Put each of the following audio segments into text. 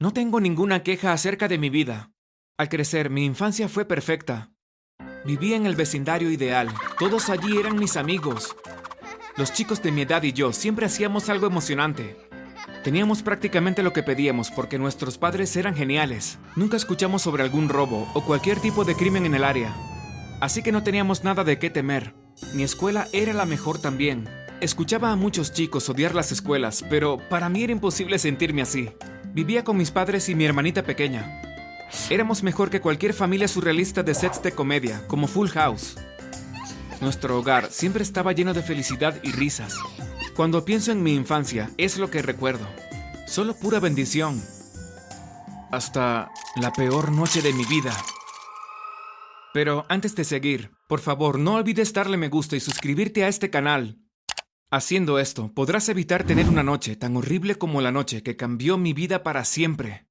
No tengo ninguna queja acerca de mi vida. Al crecer, mi infancia fue perfecta. Vivía en el vecindario ideal. Todos allí eran mis amigos. Los chicos de mi edad y yo siempre hacíamos algo emocionante. Teníamos prácticamente lo que pedíamos porque nuestros padres eran geniales. Nunca escuchamos sobre algún robo o cualquier tipo de crimen en el área. Así que no teníamos nada de qué temer. Mi escuela era la mejor también. Escuchaba a muchos chicos odiar las escuelas, pero para mí era imposible sentirme así. Vivía con mis padres y mi hermanita pequeña. Éramos mejor que cualquier familia surrealista de sets de comedia, como Full House. Nuestro hogar siempre estaba lleno de felicidad y risas. Cuando pienso en mi infancia, es lo que recuerdo. Solo pura bendición. Hasta la peor noche de mi vida. Pero antes de seguir, por favor, no olvides darle me gusta y suscribirte a este canal. Haciendo esto, podrás evitar tener una noche tan horrible como la noche que cambió mi vida para siempre.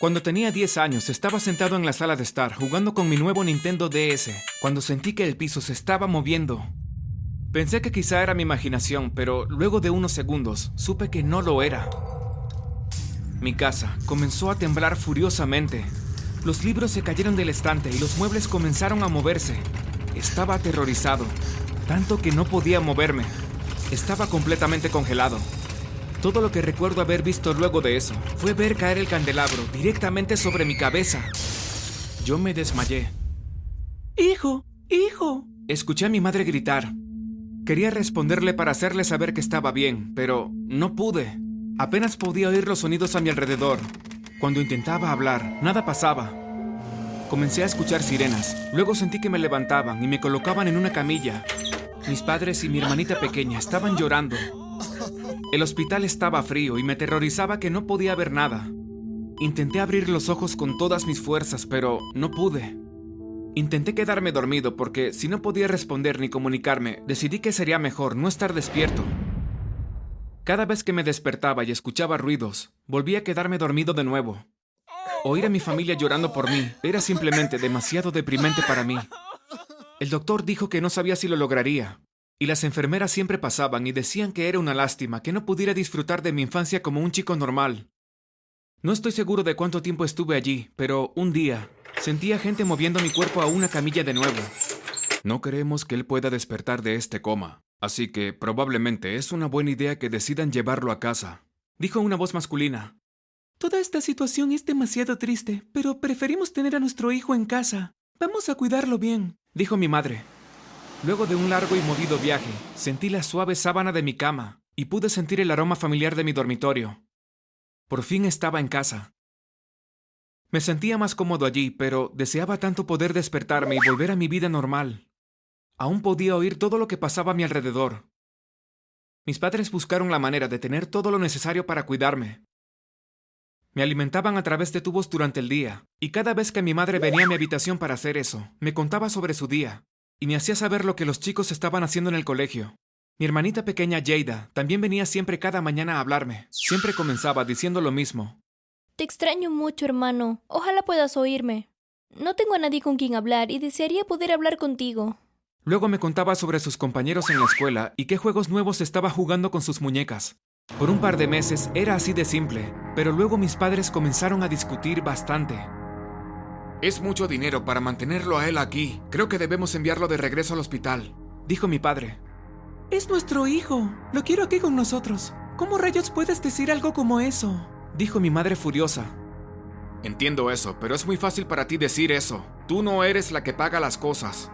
Cuando tenía 10 años, estaba sentado en la sala de estar jugando con mi nuevo Nintendo DS, cuando sentí que el piso se estaba moviendo. Pensé que quizá era mi imaginación, pero luego de unos segundos supe que no lo era. Mi casa comenzó a temblar furiosamente. Los libros se cayeron del estante y los muebles comenzaron a moverse. Estaba aterrorizado, tanto que no podía moverme. Estaba completamente congelado. Todo lo que recuerdo haber visto luego de eso fue ver caer el candelabro directamente sobre mi cabeza. Yo me desmayé. Hijo, hijo. Escuché a mi madre gritar. Quería responderle para hacerle saber que estaba bien, pero no pude. Apenas podía oír los sonidos a mi alrededor. Cuando intentaba hablar, nada pasaba. Comencé a escuchar sirenas. Luego sentí que me levantaban y me colocaban en una camilla. Mis padres y mi hermanita pequeña estaban llorando. El hospital estaba frío y me aterrorizaba que no podía ver nada. Intenté abrir los ojos con todas mis fuerzas, pero no pude. Intenté quedarme dormido porque si no podía responder ni comunicarme, decidí que sería mejor no estar despierto. Cada vez que me despertaba y escuchaba ruidos, volví a quedarme dormido de nuevo. Oír a mi familia llorando por mí era simplemente demasiado deprimente para mí. El doctor dijo que no sabía si lo lograría, y las enfermeras siempre pasaban y decían que era una lástima que no pudiera disfrutar de mi infancia como un chico normal. No estoy seguro de cuánto tiempo estuve allí, pero un día sentía gente moviendo mi cuerpo a una camilla de nuevo. No queremos que él pueda despertar de este coma, así que probablemente es una buena idea que decidan llevarlo a casa, dijo una voz masculina. Toda esta situación es demasiado triste, pero preferimos tener a nuestro hijo en casa. Vamos a cuidarlo bien, dijo mi madre. Luego de un largo y movido viaje, sentí la suave sábana de mi cama y pude sentir el aroma familiar de mi dormitorio. Por fin estaba en casa. Me sentía más cómodo allí, pero deseaba tanto poder despertarme y volver a mi vida normal. Aún podía oír todo lo que pasaba a mi alrededor. Mis padres buscaron la manera de tener todo lo necesario para cuidarme. Me alimentaban a través de tubos durante el día, y cada vez que mi madre venía a mi habitación para hacer eso, me contaba sobre su día, y me hacía saber lo que los chicos estaban haciendo en el colegio. Mi hermanita pequeña Jada también venía siempre cada mañana a hablarme. Siempre comenzaba diciendo lo mismo. Te extraño mucho, hermano. Ojalá puedas oírme. No tengo a nadie con quien hablar y desearía poder hablar contigo. Luego me contaba sobre sus compañeros en la escuela y qué juegos nuevos estaba jugando con sus muñecas. Por un par de meses era así de simple, pero luego mis padres comenzaron a discutir bastante. Es mucho dinero para mantenerlo a él aquí. Creo que debemos enviarlo de regreso al hospital, dijo mi padre. Es nuestro hijo. Lo quiero aquí con nosotros. ¿Cómo rayos puedes decir algo como eso? dijo mi madre furiosa. Entiendo eso, pero es muy fácil para ti decir eso. Tú no eres la que paga las cosas.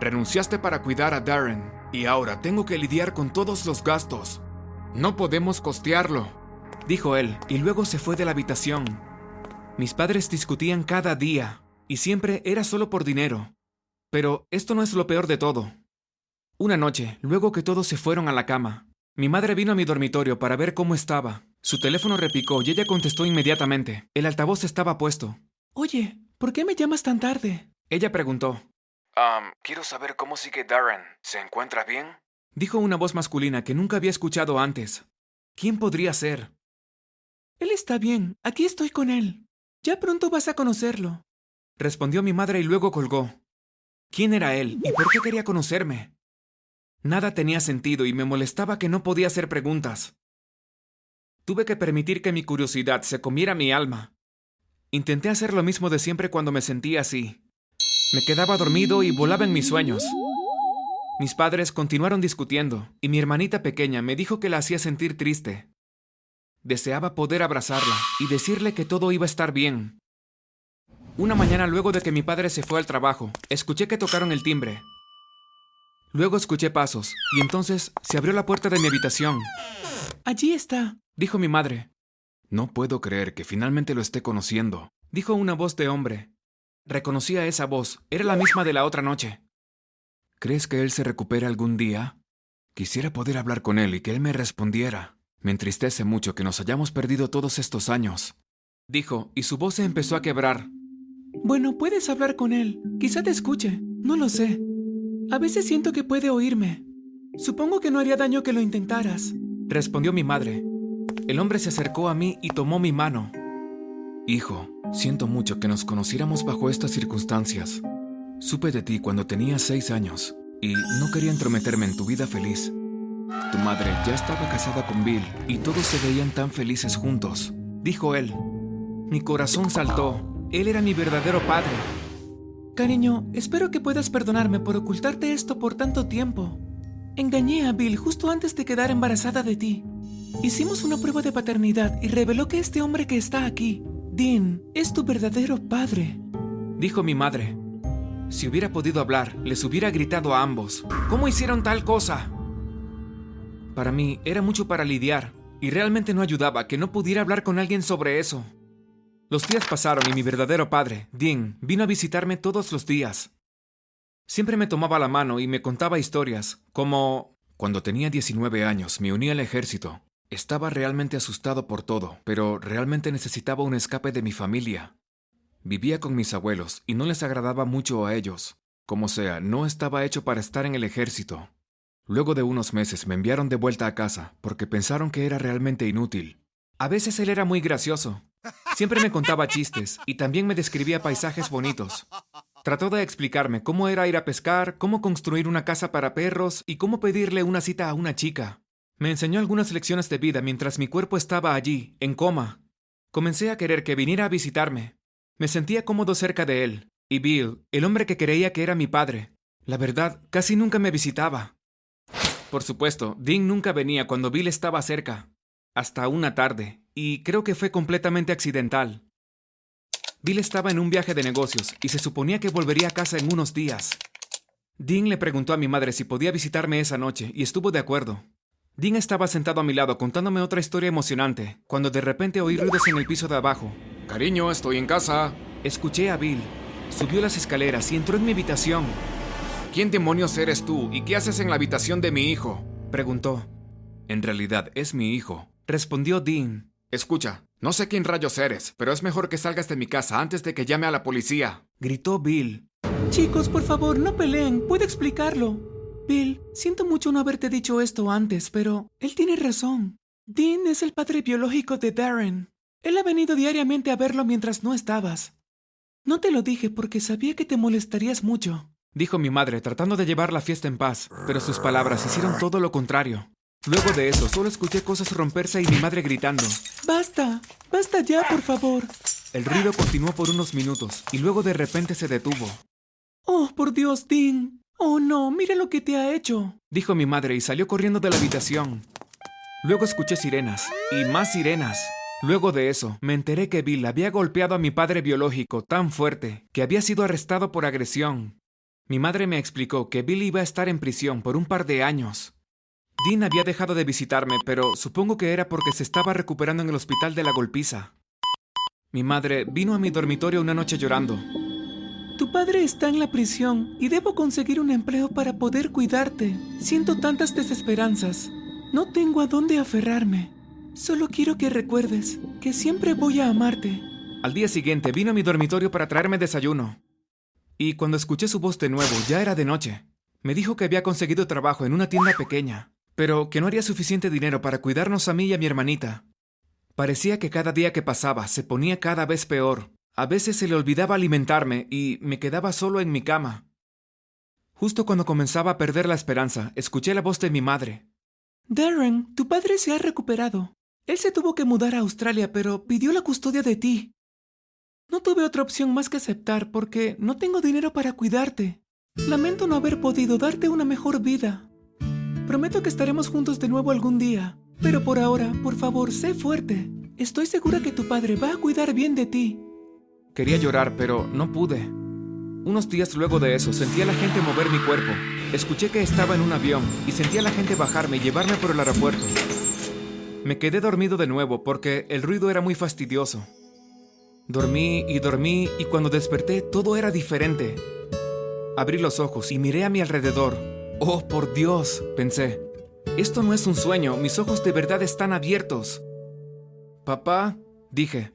Renunciaste para cuidar a Darren, y ahora tengo que lidiar con todos los gastos. No podemos costearlo, dijo él, y luego se fue de la habitación. Mis padres discutían cada día, y siempre era solo por dinero. Pero esto no es lo peor de todo. Una noche, luego que todos se fueron a la cama, mi madre vino a mi dormitorio para ver cómo estaba. Su teléfono repicó y ella contestó inmediatamente. El altavoz estaba puesto. Oye, ¿por qué me llamas tan tarde? Ella preguntó. Um, quiero saber cómo sigue Darren. ¿Se encuentra bien? Dijo una voz masculina que nunca había escuchado antes. ¿Quién podría ser? Él está bien. Aquí estoy con él. Ya pronto vas a conocerlo. Respondió mi madre y luego colgó. ¿Quién era él y por qué quería conocerme? Nada tenía sentido y me molestaba que no podía hacer preguntas. Tuve que permitir que mi curiosidad se comiera mi alma. Intenté hacer lo mismo de siempre cuando me sentía así. Me quedaba dormido y volaba en mis sueños. Mis padres continuaron discutiendo y mi hermanita pequeña me dijo que la hacía sentir triste. Deseaba poder abrazarla y decirle que todo iba a estar bien. Una mañana luego de que mi padre se fue al trabajo, escuché que tocaron el timbre. Luego escuché pasos y entonces se abrió la puerta de mi habitación. Allí está, dijo mi madre. No puedo creer que finalmente lo esté conociendo, dijo una voz de hombre. Reconocía esa voz, era la misma de la otra noche. ¿Crees que él se recupere algún día? Quisiera poder hablar con él y que él me respondiera. Me entristece mucho que nos hayamos perdido todos estos años. Dijo, y su voz se empezó a quebrar. Bueno, puedes hablar con él. Quizá te escuche. No lo sé. A veces siento que puede oírme. Supongo que no haría daño que lo intentaras. Respondió mi madre. El hombre se acercó a mí y tomó mi mano. Hijo, siento mucho que nos conociéramos bajo estas circunstancias. Supe de ti cuando tenías seis años y no quería entrometerme en tu vida feliz. Tu madre ya estaba casada con Bill y todos se veían tan felices juntos, dijo él. Mi corazón saltó. Él era mi verdadero padre. Cariño, espero que puedas perdonarme por ocultarte esto por tanto tiempo. Engañé a Bill justo antes de quedar embarazada de ti. Hicimos una prueba de paternidad y reveló que este hombre que está aquí, Dean, es tu verdadero padre. Dijo mi madre. Si hubiera podido hablar, les hubiera gritado a ambos. ¿Cómo hicieron tal cosa? Para mí era mucho para lidiar, y realmente no ayudaba que no pudiera hablar con alguien sobre eso. Los días pasaron y mi verdadero padre, Dean, vino a visitarme todos los días. Siempre me tomaba la mano y me contaba historias, como... Cuando tenía 19 años me uní al ejército. Estaba realmente asustado por todo, pero realmente necesitaba un escape de mi familia. Vivía con mis abuelos y no les agradaba mucho a ellos. Como sea, no estaba hecho para estar en el ejército. Luego de unos meses me enviaron de vuelta a casa porque pensaron que era realmente inútil. A veces él era muy gracioso. Siempre me contaba chistes y también me describía paisajes bonitos. Trató de explicarme cómo era ir a pescar, cómo construir una casa para perros y cómo pedirle una cita a una chica. Me enseñó algunas lecciones de vida mientras mi cuerpo estaba allí, en coma. Comencé a querer que viniera a visitarme. Me sentía cómodo cerca de él. Y Bill, el hombre que creía que era mi padre. La verdad, casi nunca me visitaba. Por supuesto, Dean nunca venía cuando Bill estaba cerca, hasta una tarde, y creo que fue completamente accidental. Bill estaba en un viaje de negocios y se suponía que volvería a casa en unos días. Dean le preguntó a mi madre si podía visitarme esa noche y estuvo de acuerdo. Dean estaba sentado a mi lado contándome otra historia emocionante, cuando de repente oí ruidos en el piso de abajo. Cariño, estoy en casa. Escuché a Bill. Subió las escaleras y entró en mi habitación. ¿Quién demonios eres tú y qué haces en la habitación de mi hijo? preguntó. En realidad es mi hijo, respondió Dean. Escucha, no sé quién rayos eres, pero es mejor que salgas de mi casa antes de que llame a la policía, gritó Bill. Chicos, por favor, no peleen, puedo explicarlo. Bill, siento mucho no haberte dicho esto antes, pero él tiene razón. Dean es el padre biológico de Darren. Él ha venido diariamente a verlo mientras no estabas. No te lo dije porque sabía que te molestarías mucho dijo mi madre tratando de llevar la fiesta en paz, pero sus palabras hicieron todo lo contrario. Luego de eso, solo escuché cosas romperse y mi madre gritando. Basta, basta ya, por favor. El ruido continuó por unos minutos y luego de repente se detuvo. Oh, por Dios, Dean. Oh, no, mira lo que te ha hecho, dijo mi madre y salió corriendo de la habitación. Luego escuché sirenas y más sirenas. Luego de eso, me enteré que Bill había golpeado a mi padre biológico tan fuerte que había sido arrestado por agresión. Mi madre me explicó que Bill iba a estar en prisión por un par de años. Dean había dejado de visitarme, pero supongo que era porque se estaba recuperando en el hospital de la golpiza. Mi madre vino a mi dormitorio una noche llorando. Tu padre está en la prisión y debo conseguir un empleo para poder cuidarte. Siento tantas desesperanzas. No tengo a dónde aferrarme. Solo quiero que recuerdes que siempre voy a amarte. Al día siguiente vino a mi dormitorio para traerme desayuno. Y cuando escuché su voz de nuevo, ya era de noche. Me dijo que había conseguido trabajo en una tienda pequeña, pero que no haría suficiente dinero para cuidarnos a mí y a mi hermanita. Parecía que cada día que pasaba se ponía cada vez peor. A veces se le olvidaba alimentarme y me quedaba solo en mi cama. Justo cuando comenzaba a perder la esperanza, escuché la voz de mi madre. Darren, tu padre se ha recuperado. Él se tuvo que mudar a Australia, pero pidió la custodia de ti. No tuve otra opción más que aceptar porque no tengo dinero para cuidarte. Lamento no haber podido darte una mejor vida. Prometo que estaremos juntos de nuevo algún día. Pero por ahora, por favor, sé fuerte. Estoy segura que tu padre va a cuidar bien de ti. Quería llorar, pero no pude. Unos días luego de eso, sentí a la gente mover mi cuerpo. Escuché que estaba en un avión y sentí a la gente bajarme y llevarme por el aeropuerto. Me quedé dormido de nuevo porque el ruido era muy fastidioso. Dormí y dormí y cuando desperté todo era diferente. Abrí los ojos y miré a mi alrededor. Oh, por Dios, pensé. Esto no es un sueño, mis ojos de verdad están abiertos. Papá, dije.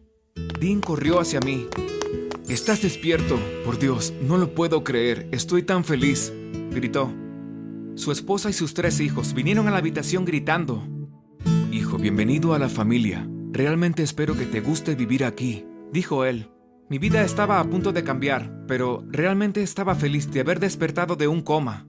Dean corrió hacia mí. Estás despierto. Por Dios, no lo puedo creer. Estoy tan feliz. Gritó. Su esposa y sus tres hijos vinieron a la habitación gritando. Bienvenido a la familia. Realmente espero que te guste vivir aquí, dijo él. Mi vida estaba a punto de cambiar, pero realmente estaba feliz de haber despertado de un coma.